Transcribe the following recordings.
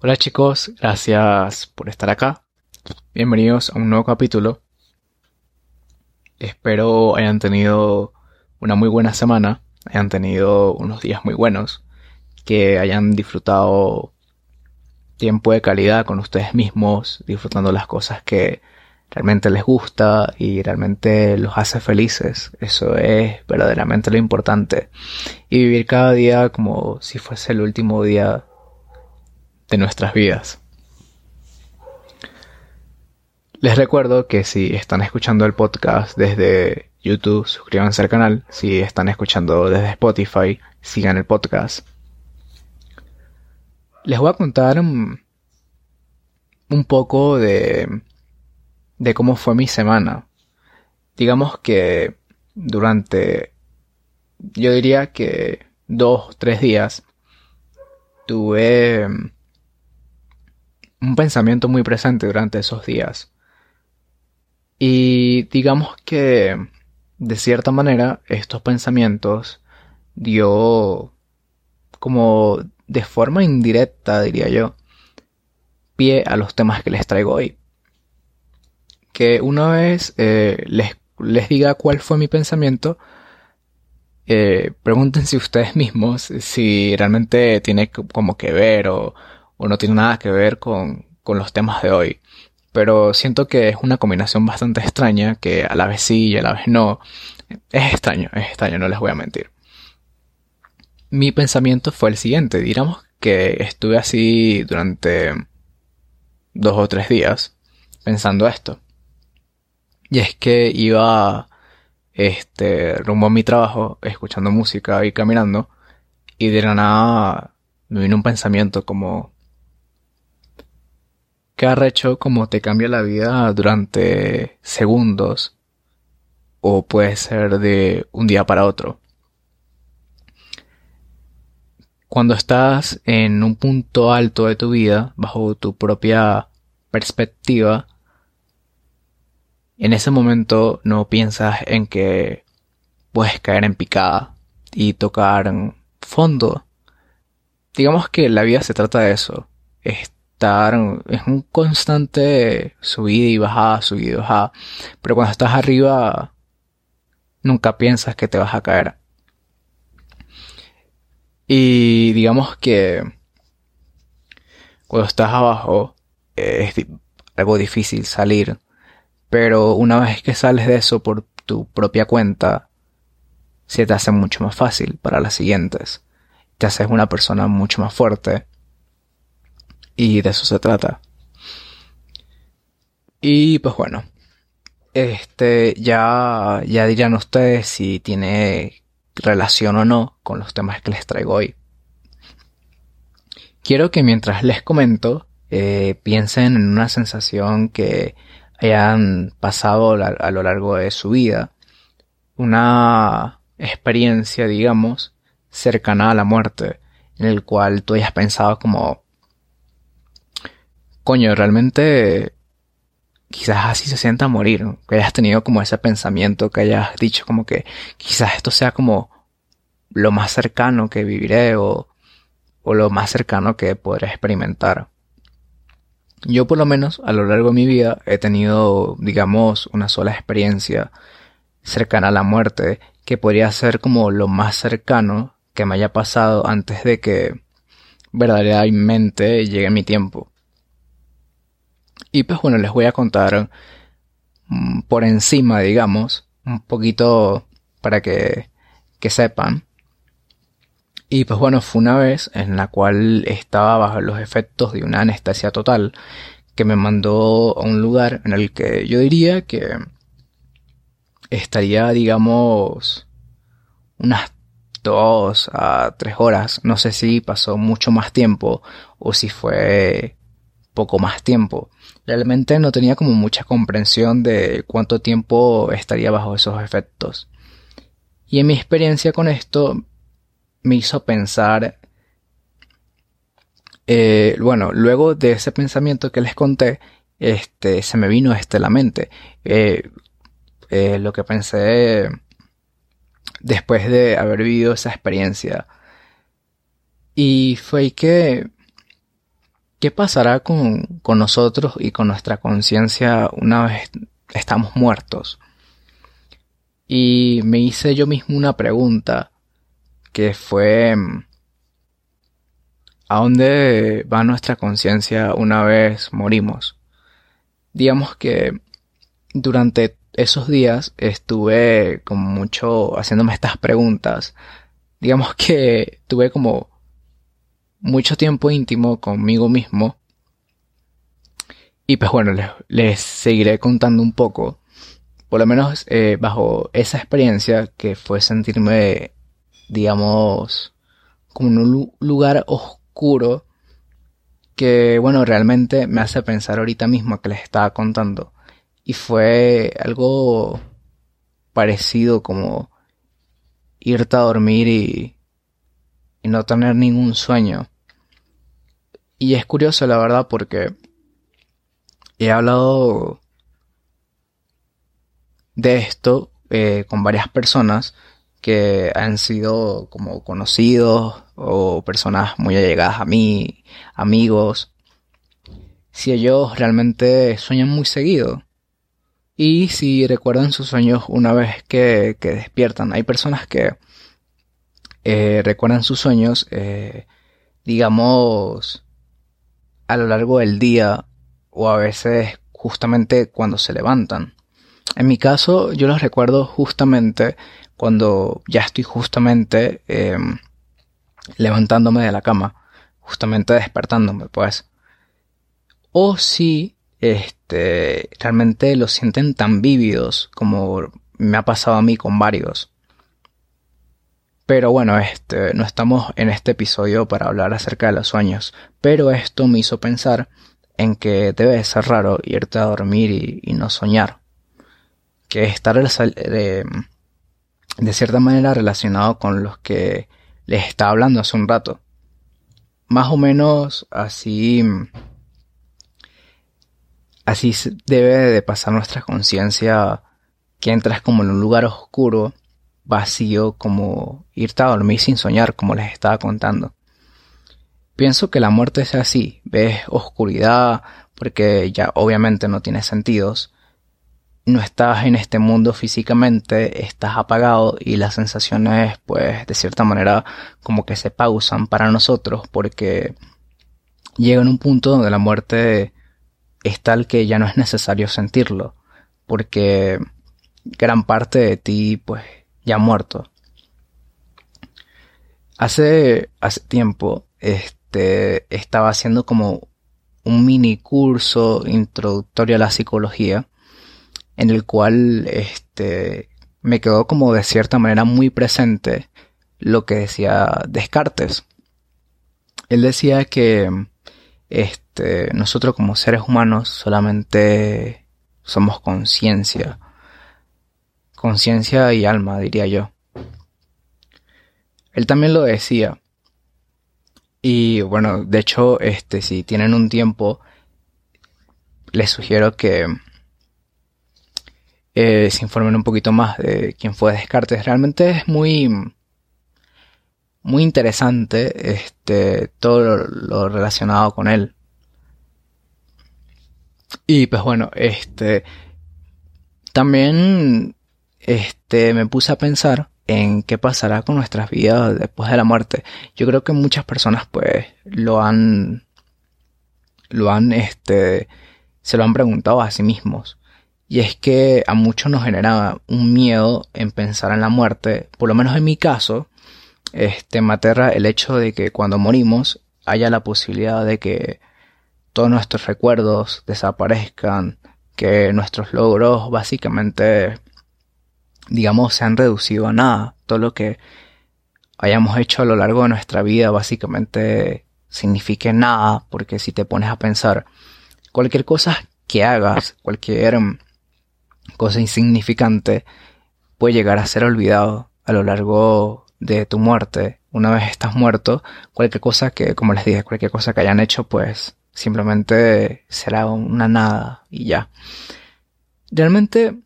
Hola chicos, gracias por estar acá. Bienvenidos a un nuevo capítulo. Espero hayan tenido una muy buena semana, hayan tenido unos días muy buenos, que hayan disfrutado tiempo de calidad con ustedes mismos, disfrutando las cosas que realmente les gusta y realmente los hace felices. Eso es verdaderamente lo importante. Y vivir cada día como si fuese el último día de nuestras vidas. Les recuerdo que si están escuchando el podcast desde YouTube, suscríbanse al canal. Si están escuchando desde Spotify, sigan el podcast. Les voy a contar un, poco de, de cómo fue mi semana. Digamos que durante, yo diría que dos, tres días, tuve un pensamiento muy presente durante esos días. Y digamos que, de cierta manera, estos pensamientos dio como de forma indirecta, diría yo, pie a los temas que les traigo hoy. Que una vez eh, les, les, diga cuál fue mi pensamiento, eh, pregúntense ustedes mismos si realmente tiene como que ver o, o no tiene nada que ver con, con los temas de hoy. Pero siento que es una combinación bastante extraña, que a la vez sí y a la vez no. Es extraño, es extraño, no les voy a mentir. Mi pensamiento fue el siguiente, digamos que estuve así durante dos o tres días pensando esto. Y es que iba este rumbo a mi trabajo, escuchando música y caminando, y de la nada me vino un pensamiento como Qué arrecho como te cambia la vida durante segundos o puede ser de un día para otro. Cuando estás en un punto alto de tu vida, bajo tu propia perspectiva, en ese momento no piensas en que puedes caer en picada y tocar fondo. Digamos que la vida se trata de eso estar, es un constante subida y bajada, subida y bajada. Pero cuando estás arriba, nunca piensas que te vas a caer. Y digamos que cuando estás abajo es algo difícil salir. Pero una vez que sales de eso por tu propia cuenta, se te hace mucho más fácil para las siguientes. Te haces una persona mucho más fuerte y de eso se trata. Y pues bueno, este ya ya dirán ustedes si tiene relación o no con los temas que les traigo hoy. Quiero que mientras les comento eh, piensen en una sensación que hayan pasado a lo largo de su vida, una experiencia, digamos, cercana a la muerte, en el cual tú hayas pensado como coño, realmente quizás así se sienta morir, que hayas tenido como ese pensamiento, que hayas dicho como que quizás esto sea como lo más cercano que viviré o, o lo más cercano que podré experimentar. Yo por lo menos a lo largo de mi vida he tenido, digamos, una sola experiencia cercana a la muerte, que podría ser como lo más cercano que me haya pasado antes de que verdaderamente llegue mi tiempo. Y pues bueno, les voy a contar mm, por encima, digamos, un poquito para que, que sepan. Y pues bueno, fue una vez en la cual estaba bajo los efectos de una anestesia total que me mandó a un lugar en el que yo diría que estaría, digamos, unas dos a tres horas. No sé si pasó mucho más tiempo o si fue poco más tiempo. Realmente no tenía como mucha comprensión de cuánto tiempo estaría bajo esos efectos. Y en mi experiencia con esto me hizo pensar, eh, bueno, luego de ese pensamiento que les conté, este, se me vino este la mente. Eh, eh, lo que pensé después de haber vivido esa experiencia. Y fue que ¿qué pasará con, con nosotros y con nuestra conciencia una vez estamos muertos? Y me hice yo mismo una pregunta que fue ¿a dónde va nuestra conciencia una vez morimos? Digamos que durante esos días estuve como mucho haciéndome estas preguntas. Digamos que tuve como mucho tiempo íntimo conmigo mismo. Y pues bueno, les, seguiré contando un poco. Por lo menos eh, bajo esa experiencia que fue sentirme, digamos, como en un lugar oscuro que, bueno, realmente me hace pensar ahorita mismo que les estaba contando. Y fue algo parecido como irte a dormir y, y no tener ningún sueño. Y es curioso, la verdad, porque he hablado de esto eh, con varias personas que han sido como conocidos o personas muy allegadas a mí, amigos, si ellos realmente sueñan muy seguido y si recuerdan sus sueños una vez que, despiertan. Hay personas que eh, recuerdan sus sueños, eh, digamos, a lo largo del día o a veces justamente cuando se levantan. En mi caso, yo los recuerdo justamente cuando ya estoy justamente em, levantándome de la cama, justamente despertándome, pues. O si este, realmente los sienten tan vívidos como me ha pasado a mí con varios. Pero bueno, este, no estamos en este episodio para hablar acerca de los sueños, pero esto me hizo pensar en que debe ser raro irte a dormir y, no soñar. Que estar de, de cierta manera relacionado con los que les estaba hablando hace un rato. Más o menos así Así debe de pasar nuestra conciencia que entras como en un lugar oscuro, vacío, como irte a dormir sin soñar, como les estaba contando. Pienso que la muerte es así, ves oscuridad, porque ya obviamente no tiene sentidos, no estás en este mundo físicamente, estás apagado y las sensaciones pues de cierta manera como que se pausan para nosotros porque llega en un punto donde la muerte es tal que ya no es necesario sentirlo, porque gran parte de ti pues ya muerto. Hace, hace tiempo este, estaba haciendo como un mini curso introductorio a la psicología en el cual este, me quedó como de cierta manera muy presente lo que decía Descartes. Él decía que este, nosotros como seres humanos solamente somos conciencia. Conciencia y alma, diría yo. Él también lo decía. Y bueno, de hecho, este, si tienen un tiempo, les sugiero que eh, se informen un poquito más de quién fue Descartes. Realmente es muy, muy interesante este, todo lo, relacionado con él. Y pues bueno, este también este me puse a pensar en qué pasará con nuestras vidas después de la muerte. Yo creo que muchas personas pues lo han lo han este se lo han preguntado a sí mismos. Y es que a muchos nos genera un miedo en pensar en la muerte, por lo menos en mi caso, este, me aterra el hecho de que cuando morimos haya la posibilidad de que todos nuestros recuerdos desaparezcan, que nuestros logros básicamente, digamos, se han reducido a nada. Todo lo que hayamos hecho a lo largo de nuestra vida básicamente signifique nada, porque si te pones a pensar, cualquier cosa que hagas, cualquier cosa insignificante, puede llegar a ser olvidado a lo largo de tu muerte. Una vez estás muerto, cualquier cosa que, como les dije, cualquier cosa que hayan hecho, pues simplemente será una nada y ya. Realmente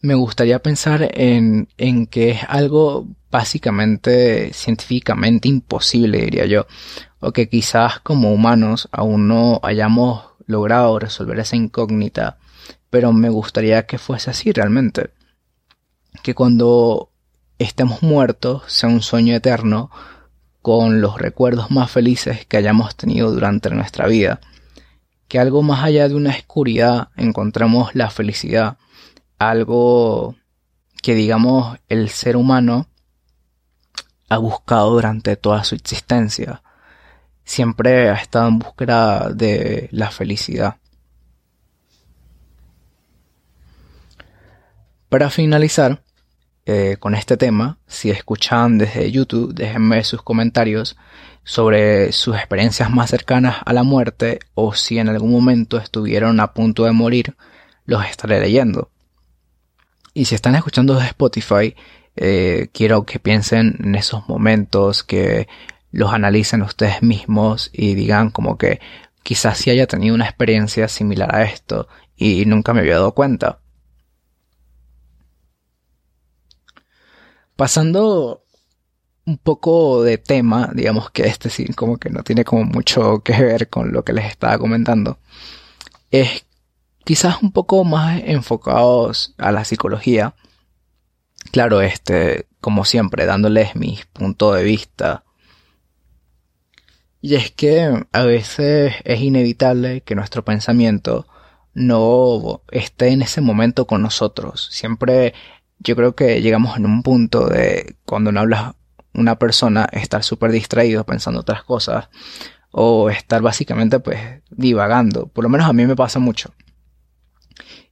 me gustaría pensar en, en que es algo básicamente científicamente imposible, diría yo. o que quizás como humanos aún no hayamos logrado resolver esa incógnita, pero me gustaría que fuese así realmente. Que cuando estemos muertos sea un sueño eterno con los recuerdos más felices que hayamos tenido durante nuestra vida. Que algo más allá de una oscuridad encontramos la felicidad, algo que digamos el ser humano ha buscado durante toda su existencia. Siempre ha estado en búsqueda de la felicidad. Para finalizar eh, con este tema, si escuchan desde YouTube, déjenme sus comentarios sobre sus experiencias más cercanas a la muerte o si en algún momento estuvieron a punto de morir, los estaré leyendo. Y si están escuchando desde Spotify, eh, quiero que piensen en esos momentos, que los analicen ustedes mismos y digan como que quizás si haya tenido una experiencia similar a esto y nunca me había dado cuenta. Pasando un poco de tema, digamos que este sí como que no tiene como mucho que ver con lo que les estaba comentando, es quizás un poco más enfocados a la psicología Claro, este, como siempre, dándoles mi punto de vista. Y es que a veces es inevitable que nuestro pensamiento no esté en ese momento con nosotros. Siempre yo creo que llegamos en un punto de cuando no hablas una persona estar súper distraído pensando otras cosas o estar básicamente pues divagando. Por lo menos a mí me pasa mucho.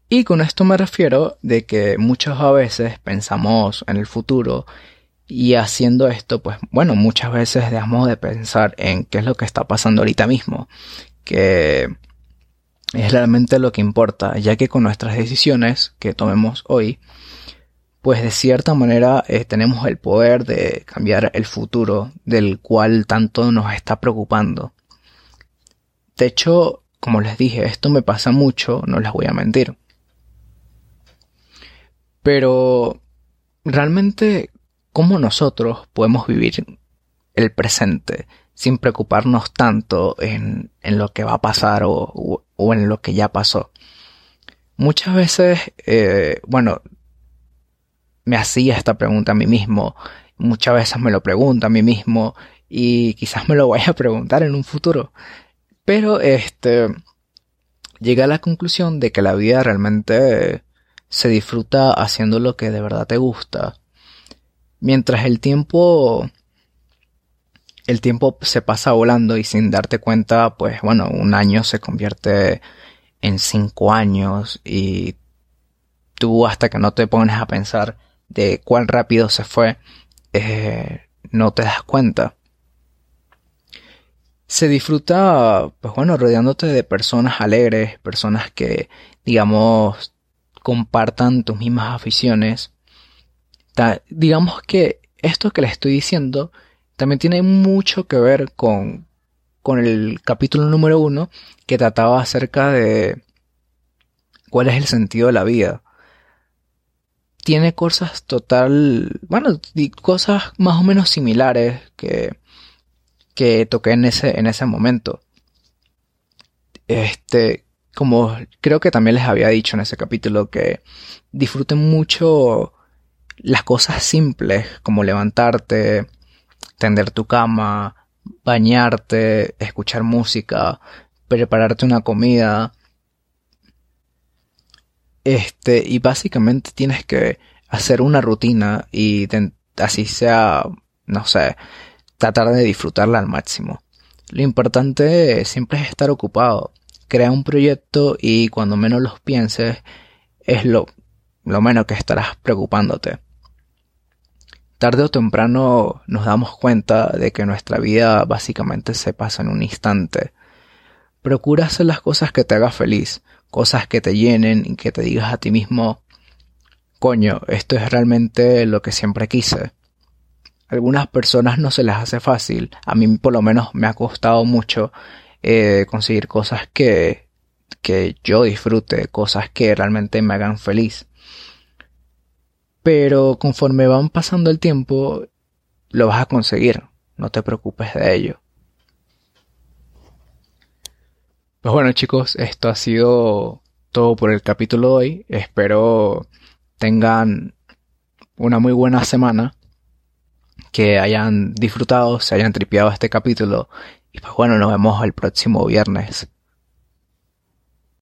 Y con esto me refiero de que muchas veces pensamos en el futuro y haciendo esto, pues bueno, muchas veces dejamos de pensar en qué es lo que está pasando ahorita mismo, que es realmente lo que importa, ya que con nuestras decisiones que tomemos hoy, pues de cierta manera eh, tenemos el poder de cambiar el futuro del cual tanto nos está preocupando. De hecho, como les dije, esto me pasa mucho, no les voy a mentir. Pero realmente, ¿cómo nosotros podemos vivir el presente sin preocuparnos tanto en, lo que va a pasar o, en lo que ya pasó? Muchas veces, eh, bueno, me hacía esta pregunta a mí mismo, muchas veces me lo pregunto a mí mismo y quizás me lo vaya a preguntar en un futuro. Pero este, llegué a la conclusión de que la vida realmente se disfruta haciendo lo que de verdad te gusta. Mientras el tiempo el tiempo se pasa volando y sin darte cuenta, pues bueno, un año se convierte en cinco años y tú hasta que no te pones a pensar de cuán rápido se fue, eh, no te das cuenta. Se disfruta, pues bueno, rodeándote de personas alegres, personas que, digamos, compartan tus mismas aficiones. digamos que esto que les estoy diciendo también tiene mucho que ver con, con el capítulo número uno que trataba acerca de cuál es el sentido de la vida. Tiene cosas total, bueno, cosas más o menos similares que, que toqué en ese, en ese momento. Este, como creo que también les había dicho en ese capítulo, que disfruten mucho las cosas simples, como levantarte, tender tu cama, bañarte, escuchar música, prepararte una comida. Este, y básicamente tienes que hacer una rutina y así sea, no sé, tratar de disfrutarla al máximo. Lo importante siempre es estar ocupado crea un proyecto y cuando menos los pienses es lo, lo menos que estarás preocupándote. Tarde o temprano nos damos cuenta de que nuestra vida básicamente se pasa en un instante. Procura hacer las cosas que te hagas feliz, cosas que te llenen y que te digas a ti mismo, coño, esto es realmente lo que siempre quise. algunas personas no se les hace fácil, a mí por lo menos me ha costado mucho eh, conseguir cosas que, que yo disfrute, cosas que realmente me hagan feliz. Pero conforme van pasando el tiempo, lo vas a conseguir, no te preocupes de ello. Pues bueno chicos, esto ha sido todo por el capítulo de hoy. Espero tengan una muy buena semana, que hayan disfrutado, se hayan tripeado este capítulo y pues bueno, nos vemos el próximo viernes.